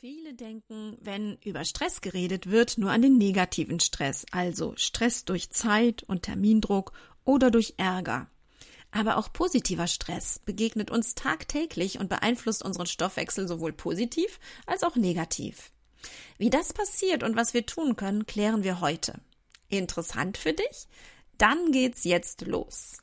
Viele denken, wenn über Stress geredet wird, nur an den negativen Stress, also Stress durch Zeit und Termindruck oder durch Ärger. Aber auch positiver Stress begegnet uns tagtäglich und beeinflusst unseren Stoffwechsel sowohl positiv als auch negativ. Wie das passiert und was wir tun können, klären wir heute. Interessant für dich? Dann geht's jetzt los.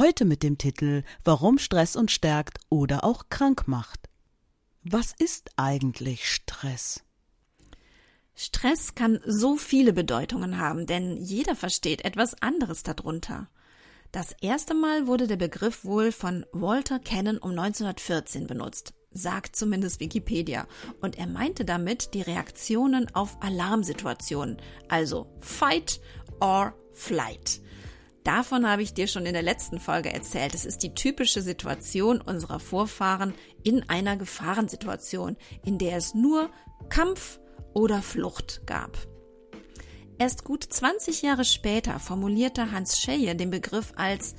Heute mit dem Titel Warum Stress uns stärkt oder auch krank macht. Was ist eigentlich Stress? Stress kann so viele Bedeutungen haben, denn jeder versteht etwas anderes darunter. Das erste Mal wurde der Begriff wohl von Walter Cannon um 1914 benutzt, sagt zumindest Wikipedia, und er meinte damit die Reaktionen auf Alarmsituationen, also Fight or Flight. Davon habe ich dir schon in der letzten Folge erzählt. Es ist die typische Situation unserer Vorfahren in einer Gefahrensituation, in der es nur Kampf oder Flucht gab. Erst gut 20 Jahre später formulierte Hans Scheye den Begriff als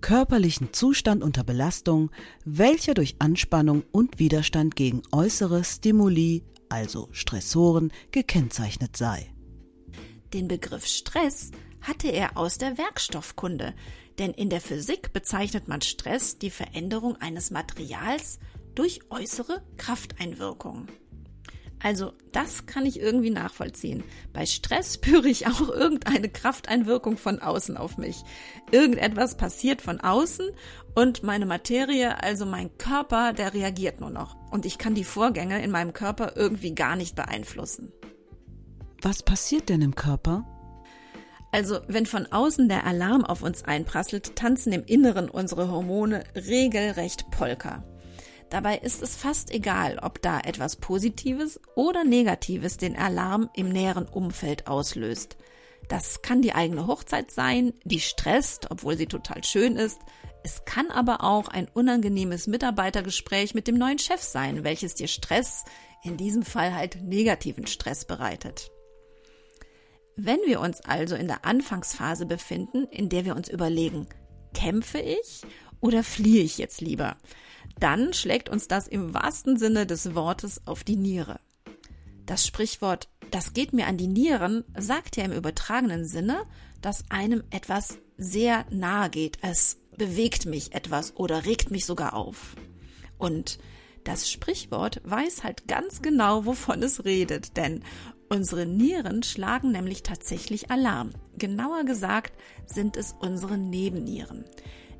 körperlichen Zustand unter Belastung, welcher durch Anspannung und Widerstand gegen äußere Stimuli, also Stressoren, gekennzeichnet sei. Den Begriff Stress hatte er aus der Werkstoffkunde, denn in der Physik bezeichnet man Stress die Veränderung eines Materials durch äußere Krafteinwirkungen. Also das kann ich irgendwie nachvollziehen. Bei Stress spüre ich auch irgendeine Krafteinwirkung von außen auf mich. Irgendetwas passiert von außen und meine Materie, also mein Körper, der reagiert nur noch. Und ich kann die Vorgänge in meinem Körper irgendwie gar nicht beeinflussen. Was passiert denn im Körper? Also, wenn von außen der Alarm auf uns einprasselt, tanzen im Inneren unsere Hormone regelrecht Polka. Dabei ist es fast egal, ob da etwas Positives oder Negatives den Alarm im näheren Umfeld auslöst. Das kann die eigene Hochzeit sein, die stresst, obwohl sie total schön ist. Es kann aber auch ein unangenehmes Mitarbeitergespräch mit dem neuen Chef sein, welches dir Stress, in diesem Fall halt negativen Stress bereitet. Wenn wir uns also in der Anfangsphase befinden, in der wir uns überlegen, kämpfe ich oder fliehe ich jetzt lieber, dann schlägt uns das im wahrsten Sinne des Wortes auf die Niere. Das Sprichwort das geht mir an die Nieren sagt ja im übertragenen Sinne, dass einem etwas sehr nahe geht. Es bewegt mich etwas oder regt mich sogar auf. Und das Sprichwort weiß halt ganz genau, wovon es redet, denn Unsere Nieren schlagen nämlich tatsächlich Alarm. Genauer gesagt sind es unsere Nebennieren.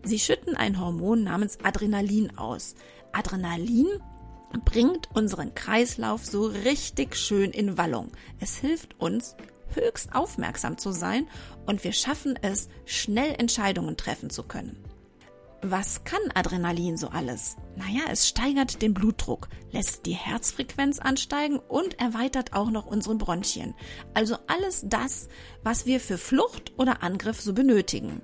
Sie schütten ein Hormon namens Adrenalin aus. Adrenalin bringt unseren Kreislauf so richtig schön in Wallung. Es hilft uns, höchst aufmerksam zu sein und wir schaffen es, schnell Entscheidungen treffen zu können. Was kann Adrenalin so alles? Naja, es steigert den Blutdruck, lässt die Herzfrequenz ansteigen und erweitert auch noch unsere Bronchien. Also alles das, was wir für Flucht oder Angriff so benötigen.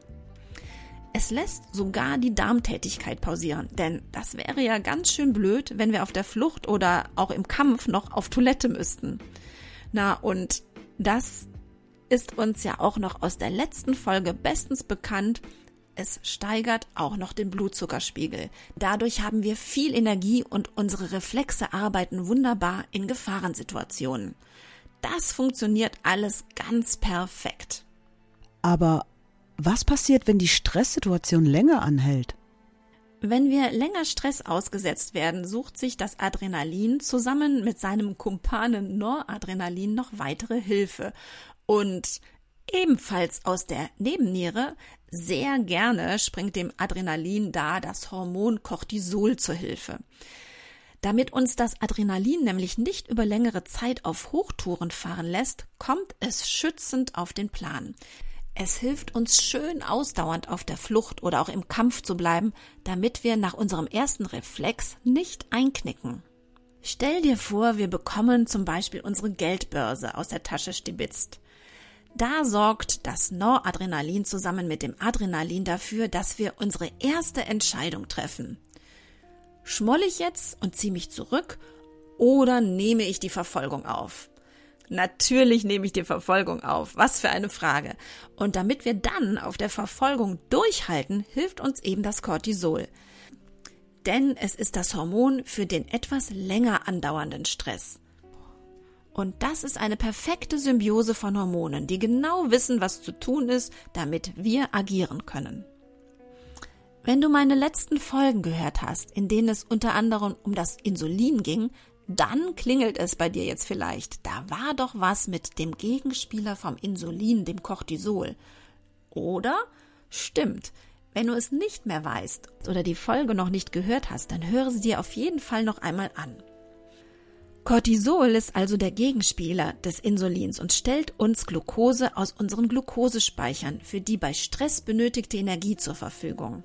Es lässt sogar die Darmtätigkeit pausieren, denn das wäre ja ganz schön blöd, wenn wir auf der Flucht oder auch im Kampf noch auf Toilette müssten. Na, und das ist uns ja auch noch aus der letzten Folge bestens bekannt, es steigert auch noch den Blutzuckerspiegel. Dadurch haben wir viel Energie und unsere Reflexe arbeiten wunderbar in Gefahrensituationen. Das funktioniert alles ganz perfekt. Aber was passiert, wenn die Stresssituation länger anhält? Wenn wir länger Stress ausgesetzt werden, sucht sich das Adrenalin zusammen mit seinem Kumpanen Noradrenalin noch weitere Hilfe. Und ebenfalls aus der Nebenniere sehr gerne springt dem Adrenalin da das Hormon Cortisol zur Hilfe. Damit uns das Adrenalin nämlich nicht über längere Zeit auf Hochtouren fahren lässt, kommt es schützend auf den Plan. Es hilft uns schön ausdauernd auf der Flucht oder auch im Kampf zu bleiben, damit wir nach unserem ersten Reflex nicht einknicken. Stell dir vor, wir bekommen zum Beispiel unsere Geldbörse aus der Tasche stibitzt. Da sorgt das Noradrenalin zusammen mit dem Adrenalin dafür, dass wir unsere erste Entscheidung treffen. Schmoll ich jetzt und ziehe mich zurück oder nehme ich die Verfolgung auf? Natürlich nehme ich die Verfolgung auf. Was für eine Frage. Und damit wir dann auf der Verfolgung durchhalten, hilft uns eben das Cortisol. Denn es ist das Hormon für den etwas länger andauernden Stress. Und das ist eine perfekte Symbiose von Hormonen, die genau wissen, was zu tun ist, damit wir agieren können. Wenn du meine letzten Folgen gehört hast, in denen es unter anderem um das Insulin ging, dann klingelt es bei dir jetzt vielleicht. Da war doch was mit dem Gegenspieler vom Insulin, dem Cortisol. Oder? Stimmt. Wenn du es nicht mehr weißt oder die Folge noch nicht gehört hast, dann höre sie dir auf jeden Fall noch einmal an. Cortisol ist also der Gegenspieler des Insulins und stellt uns Glucose aus unseren Glukosespeichern für die bei Stress benötigte Energie zur Verfügung.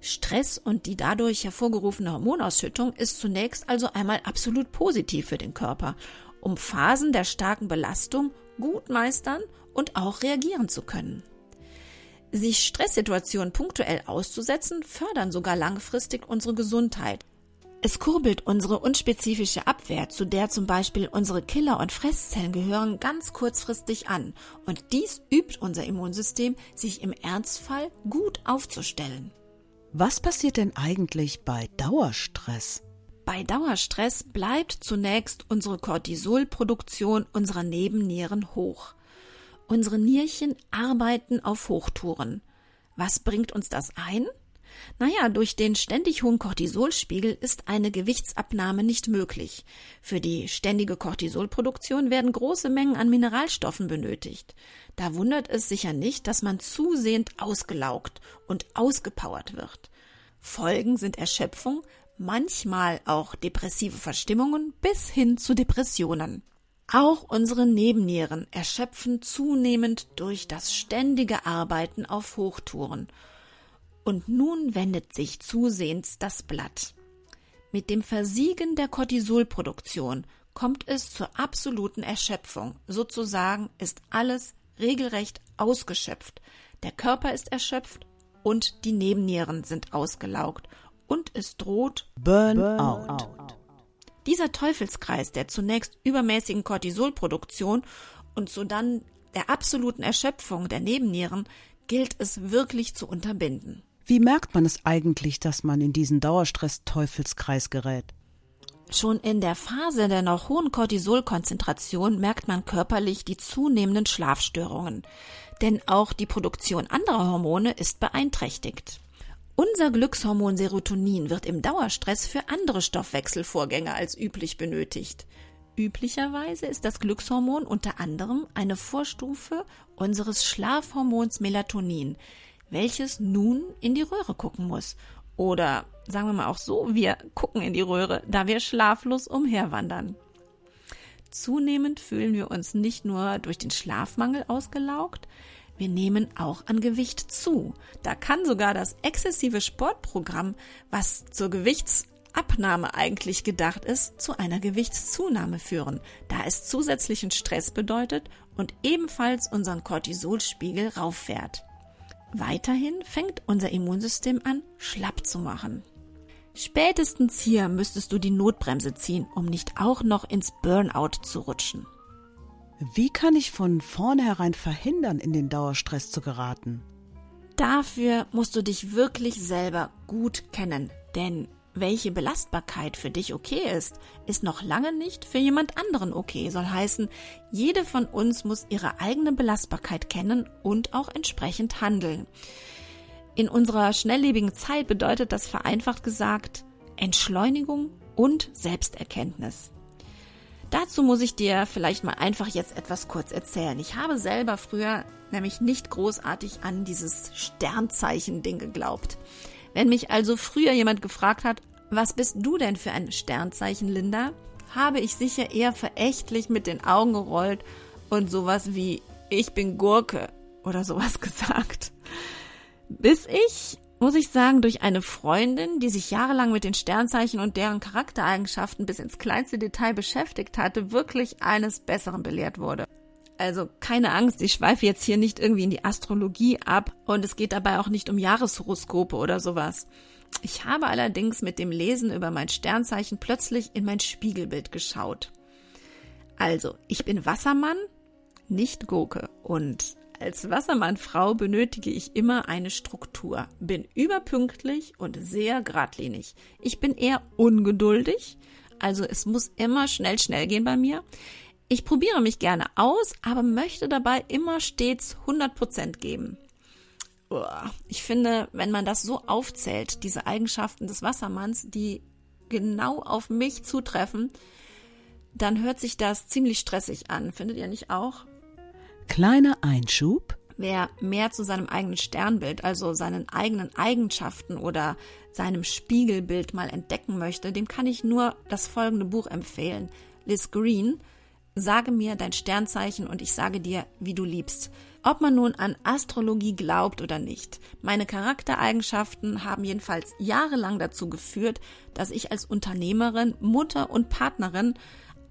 Stress und die dadurch hervorgerufene Hormonausschüttung ist zunächst also einmal absolut positiv für den Körper, um Phasen der starken Belastung gut meistern und auch reagieren zu können. Sich Stresssituationen punktuell auszusetzen, fördern sogar langfristig unsere Gesundheit. Es kurbelt unsere unspezifische Abwehr, zu der zum Beispiel unsere Killer- und Fresszellen gehören, ganz kurzfristig an. Und dies übt unser Immunsystem, sich im Ernstfall gut aufzustellen. Was passiert denn eigentlich bei Dauerstress? Bei Dauerstress bleibt zunächst unsere Cortisolproduktion unserer Nebennieren hoch. Unsere Nierchen arbeiten auf Hochtouren. Was bringt uns das ein? Naja, durch den ständig hohen Cortisolspiegel ist eine Gewichtsabnahme nicht möglich. Für die ständige Cortisolproduktion werden große Mengen an Mineralstoffen benötigt. Da wundert es sicher nicht, dass man zusehend ausgelaugt und ausgepowert wird. Folgen sind Erschöpfung, manchmal auch depressive Verstimmungen bis hin zu Depressionen. Auch unsere Nebennieren erschöpfen zunehmend durch das ständige Arbeiten auf Hochtouren und nun wendet sich zusehends das Blatt. Mit dem Versiegen der Cortisolproduktion kommt es zur absoluten Erschöpfung. Sozusagen ist alles regelrecht ausgeschöpft. Der Körper ist erschöpft und die Nebennieren sind ausgelaugt und es droht Burnout. Dieser Teufelskreis der zunächst übermäßigen Cortisolproduktion und sodann der absoluten Erschöpfung der Nebennieren gilt es wirklich zu unterbinden. Wie merkt man es eigentlich, dass man in diesen Dauerstress-Teufelskreis gerät? Schon in der Phase der noch hohen Cortisolkonzentration merkt man körperlich die zunehmenden Schlafstörungen, denn auch die Produktion anderer Hormone ist beeinträchtigt. Unser Glückshormon Serotonin wird im Dauerstress für andere Stoffwechselvorgänge als üblich benötigt. Üblicherweise ist das Glückshormon unter anderem eine Vorstufe unseres Schlafhormons Melatonin, welches nun in die Röhre gucken muss. Oder sagen wir mal auch so, wir gucken in die Röhre, da wir schlaflos umherwandern. Zunehmend fühlen wir uns nicht nur durch den Schlafmangel ausgelaugt, wir nehmen auch an Gewicht zu. Da kann sogar das exzessive Sportprogramm, was zur Gewichtsabnahme eigentlich gedacht ist, zu einer Gewichtszunahme führen, da es zusätzlichen Stress bedeutet und ebenfalls unseren Cortisolspiegel rauffährt. Weiterhin fängt unser Immunsystem an, schlapp zu machen. Spätestens hier müsstest du die Notbremse ziehen, um nicht auch noch ins Burnout zu rutschen. Wie kann ich von vornherein verhindern, in den Dauerstress zu geraten? Dafür musst du dich wirklich selber gut kennen, denn welche Belastbarkeit für dich okay ist, ist noch lange nicht für jemand anderen okay. Soll heißen, jede von uns muss ihre eigene Belastbarkeit kennen und auch entsprechend handeln. In unserer schnelllebigen Zeit bedeutet das vereinfacht gesagt Entschleunigung und Selbsterkenntnis. Dazu muss ich dir vielleicht mal einfach jetzt etwas kurz erzählen. Ich habe selber früher nämlich nicht großartig an dieses Sternzeichen-Ding geglaubt. Wenn mich also früher jemand gefragt hat, was bist du denn für ein Sternzeichen, Linda? Habe ich sicher eher verächtlich mit den Augen gerollt und sowas wie ich bin Gurke oder sowas gesagt. Bis ich, muss ich sagen, durch eine Freundin, die sich jahrelang mit den Sternzeichen und deren Charaktereigenschaften bis ins kleinste Detail beschäftigt hatte, wirklich eines Besseren belehrt wurde. Also keine Angst, ich schweife jetzt hier nicht irgendwie in die Astrologie ab und es geht dabei auch nicht um Jahreshoroskope oder sowas. Ich habe allerdings mit dem Lesen über mein Sternzeichen plötzlich in mein Spiegelbild geschaut. Also, ich bin Wassermann, nicht Gurke und als Wassermannfrau benötige ich immer eine Struktur, bin überpünktlich und sehr geradlinig. Ich bin eher ungeduldig, also es muss immer schnell, schnell gehen bei mir. Ich probiere mich gerne aus, aber möchte dabei immer stets 100% geben. Ich finde, wenn man das so aufzählt, diese Eigenschaften des Wassermanns, die genau auf mich zutreffen, dann hört sich das ziemlich stressig an. Findet ihr nicht auch? Kleiner Einschub. Wer mehr zu seinem eigenen Sternbild, also seinen eigenen Eigenschaften oder seinem Spiegelbild mal entdecken möchte, dem kann ich nur das folgende Buch empfehlen. Liz Green, Sage mir dein Sternzeichen und ich sage dir, wie du liebst. Ob man nun an Astrologie glaubt oder nicht. Meine Charaktereigenschaften haben jedenfalls jahrelang dazu geführt, dass ich als Unternehmerin, Mutter und Partnerin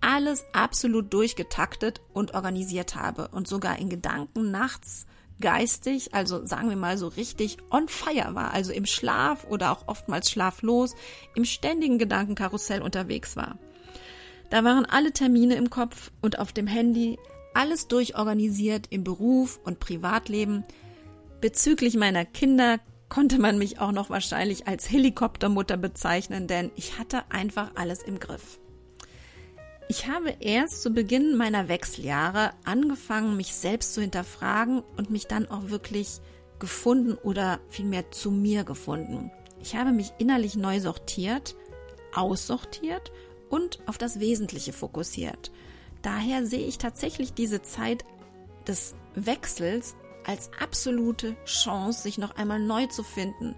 alles absolut durchgetaktet und organisiert habe und sogar in Gedanken nachts geistig, also sagen wir mal so richtig on fire war, also im Schlaf oder auch oftmals schlaflos, im ständigen Gedankenkarussell unterwegs war. Da waren alle Termine im Kopf und auf dem Handy, alles durchorganisiert im Beruf und Privatleben. Bezüglich meiner Kinder konnte man mich auch noch wahrscheinlich als Helikoptermutter bezeichnen, denn ich hatte einfach alles im Griff. Ich habe erst zu Beginn meiner Wechseljahre angefangen, mich selbst zu hinterfragen und mich dann auch wirklich gefunden oder vielmehr zu mir gefunden. Ich habe mich innerlich neu sortiert, aussortiert und auf das Wesentliche fokussiert. Daher sehe ich tatsächlich diese Zeit des Wechsels als absolute Chance, sich noch einmal neu zu finden.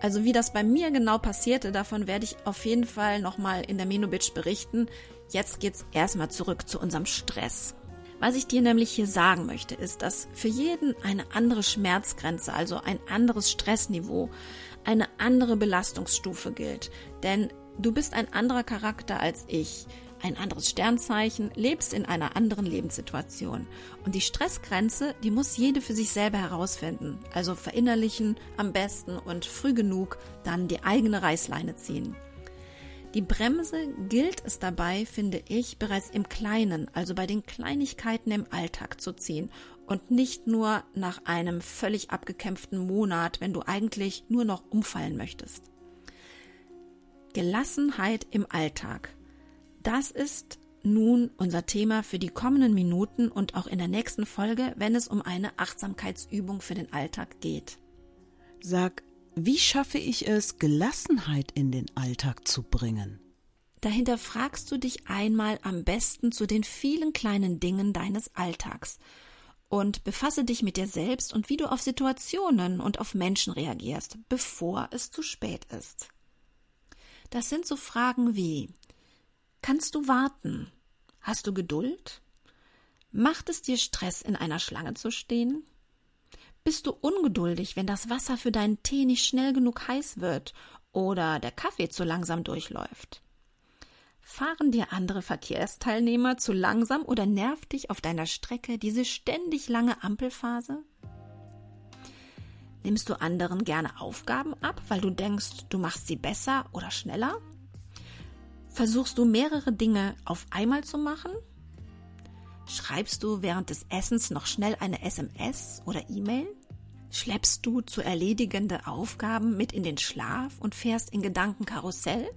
Also wie das bei mir genau passierte, davon werde ich auf jeden Fall nochmal in der Menobitch berichten. Jetzt geht's erstmal zurück zu unserem Stress. Was ich dir nämlich hier sagen möchte, ist, dass für jeden eine andere Schmerzgrenze, also ein anderes Stressniveau, eine andere Belastungsstufe gilt. Denn du bist ein anderer Charakter als ich, ein anderes Sternzeichen, lebst in einer anderen Lebenssituation. Und die Stressgrenze, die muss jede für sich selber herausfinden. Also verinnerlichen am besten und früh genug dann die eigene Reißleine ziehen. Die Bremse gilt es dabei, finde ich, bereits im Kleinen, also bei den Kleinigkeiten im Alltag zu ziehen und nicht nur nach einem völlig abgekämpften Monat, wenn du eigentlich nur noch umfallen möchtest. Gelassenheit im Alltag. Das ist nun unser Thema für die kommenden Minuten und auch in der nächsten Folge, wenn es um eine Achtsamkeitsübung für den Alltag geht. Sag wie schaffe ich es, Gelassenheit in den Alltag zu bringen? Dahinter fragst du dich einmal am besten zu den vielen kleinen Dingen deines Alltags und befasse dich mit dir selbst und wie du auf Situationen und auf Menschen reagierst, bevor es zu spät ist. Das sind so Fragen wie Kannst du warten? Hast du Geduld? Macht es dir Stress, in einer Schlange zu stehen? Bist du ungeduldig, wenn das Wasser für deinen Tee nicht schnell genug heiß wird oder der Kaffee zu langsam durchläuft? Fahren dir andere Verkehrsteilnehmer zu langsam oder nervt dich auf deiner Strecke diese ständig lange Ampelphase? Nimmst du anderen gerne Aufgaben ab, weil du denkst, du machst sie besser oder schneller? Versuchst du mehrere Dinge auf einmal zu machen? Schreibst du während des Essens noch schnell eine SMS oder E-Mail? Schleppst du zu erledigende Aufgaben mit in den Schlaf und fährst in Gedankenkarussell?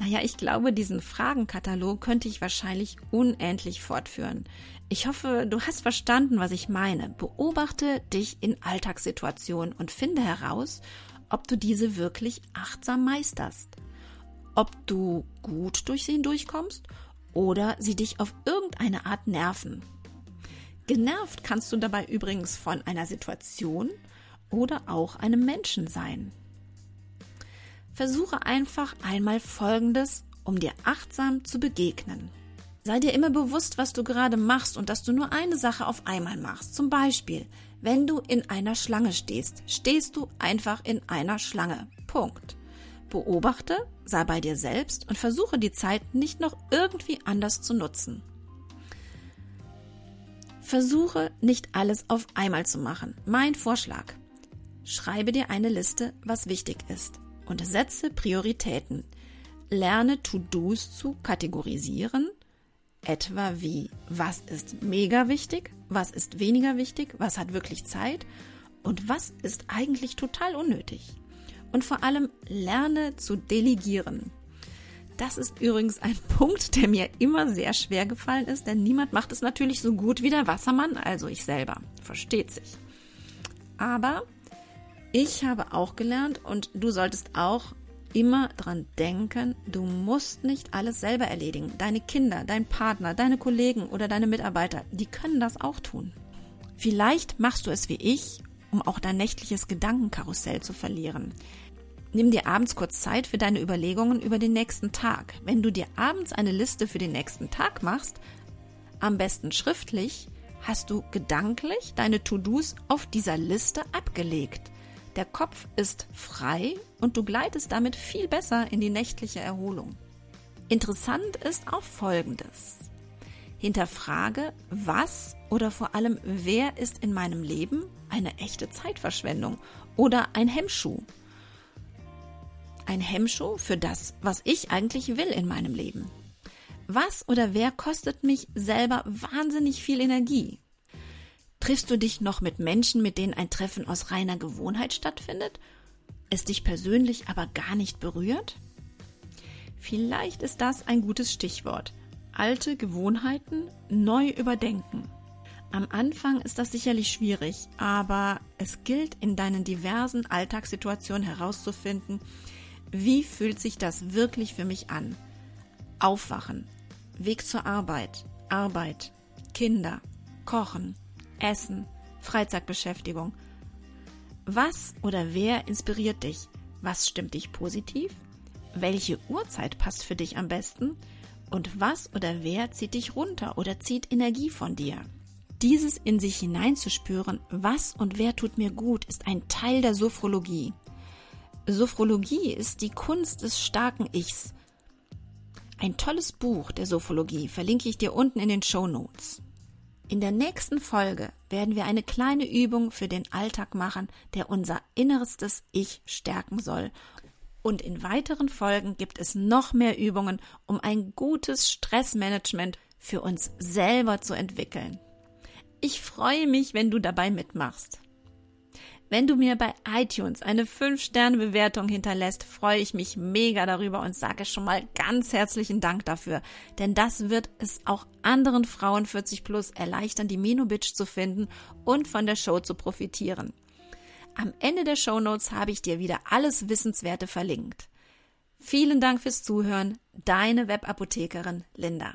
Naja, ich glaube, diesen Fragenkatalog könnte ich wahrscheinlich unendlich fortführen. Ich hoffe, du hast verstanden, was ich meine. Beobachte dich in Alltagssituationen und finde heraus, ob du diese wirklich achtsam meisterst. Ob du gut durch sie hindurchkommst oder sie dich auf irgendeine Art nerven. Genervt kannst du dabei übrigens von einer Situation oder auch einem Menschen sein. Versuche einfach einmal Folgendes, um dir achtsam zu begegnen. Sei dir immer bewusst, was du gerade machst und dass du nur eine Sache auf einmal machst. Zum Beispiel, Wenn du in einer Schlange stehst, stehst du einfach in einer Schlange. Punkt. Beobachte, sei bei dir selbst und versuche die Zeit nicht noch irgendwie anders zu nutzen. Versuche nicht alles auf einmal zu machen. Mein Vorschlag. Schreibe dir eine Liste, was wichtig ist und setze Prioritäten. Lerne To-Dos zu kategorisieren, etwa wie, was ist mega wichtig, was ist weniger wichtig, was hat wirklich Zeit und was ist eigentlich total unnötig. Und vor allem lerne zu delegieren. Das ist übrigens ein Punkt, der mir immer sehr schwer gefallen ist, denn niemand macht es natürlich so gut wie der Wassermann, also ich selber. Versteht sich. Aber ich habe auch gelernt und du solltest auch immer dran denken, du musst nicht alles selber erledigen. Deine Kinder, dein Partner, deine Kollegen oder deine Mitarbeiter, die können das auch tun. Vielleicht machst du es wie ich, um auch dein nächtliches Gedankenkarussell zu verlieren. Nimm dir abends kurz Zeit für deine Überlegungen über den nächsten Tag. Wenn du dir abends eine Liste für den nächsten Tag machst, am besten schriftlich, hast du gedanklich deine To-Dos auf dieser Liste abgelegt. Der Kopf ist frei und du gleitest damit viel besser in die nächtliche Erholung. Interessant ist auch Folgendes. Hinterfrage, was oder vor allem wer ist in meinem Leben eine echte Zeitverschwendung oder ein Hemmschuh. Ein Hemmschuh für das, was ich eigentlich will in meinem Leben. Was oder wer kostet mich selber wahnsinnig viel Energie? Triffst du dich noch mit Menschen, mit denen ein Treffen aus reiner Gewohnheit stattfindet, es dich persönlich aber gar nicht berührt? Vielleicht ist das ein gutes Stichwort. Alte Gewohnheiten neu überdenken. Am Anfang ist das sicherlich schwierig, aber es gilt in deinen diversen Alltagssituationen herauszufinden, wie fühlt sich das wirklich für mich an? Aufwachen, Weg zur Arbeit, Arbeit, Kinder, Kochen, Essen, Freizeitbeschäftigung. Was oder wer inspiriert dich? Was stimmt dich positiv? Welche Uhrzeit passt für dich am besten? Und was oder wer zieht dich runter oder zieht Energie von dir? Dieses in sich hineinzuspüren, was und wer tut mir gut, ist ein Teil der Sophrologie. Sophrologie ist die Kunst des starken Ichs. Ein tolles Buch der Sophrologie verlinke ich dir unten in den Show Notes. In der nächsten Folge werden wir eine kleine Übung für den Alltag machen, der unser innerstes Ich stärken soll. Und in weiteren Folgen gibt es noch mehr Übungen, um ein gutes Stressmanagement für uns selber zu entwickeln. Ich freue mich, wenn du dabei mitmachst. Wenn du mir bei iTunes eine 5-Sterne-Bewertung hinterlässt, freue ich mich mega darüber und sage schon mal ganz herzlichen Dank dafür. Denn das wird es auch anderen Frauen 40 plus erleichtern, die Menobitch zu finden und von der Show zu profitieren. Am Ende der Show Notes habe ich dir wieder alles Wissenswerte verlinkt. Vielen Dank fürs Zuhören. Deine Webapothekerin Linda.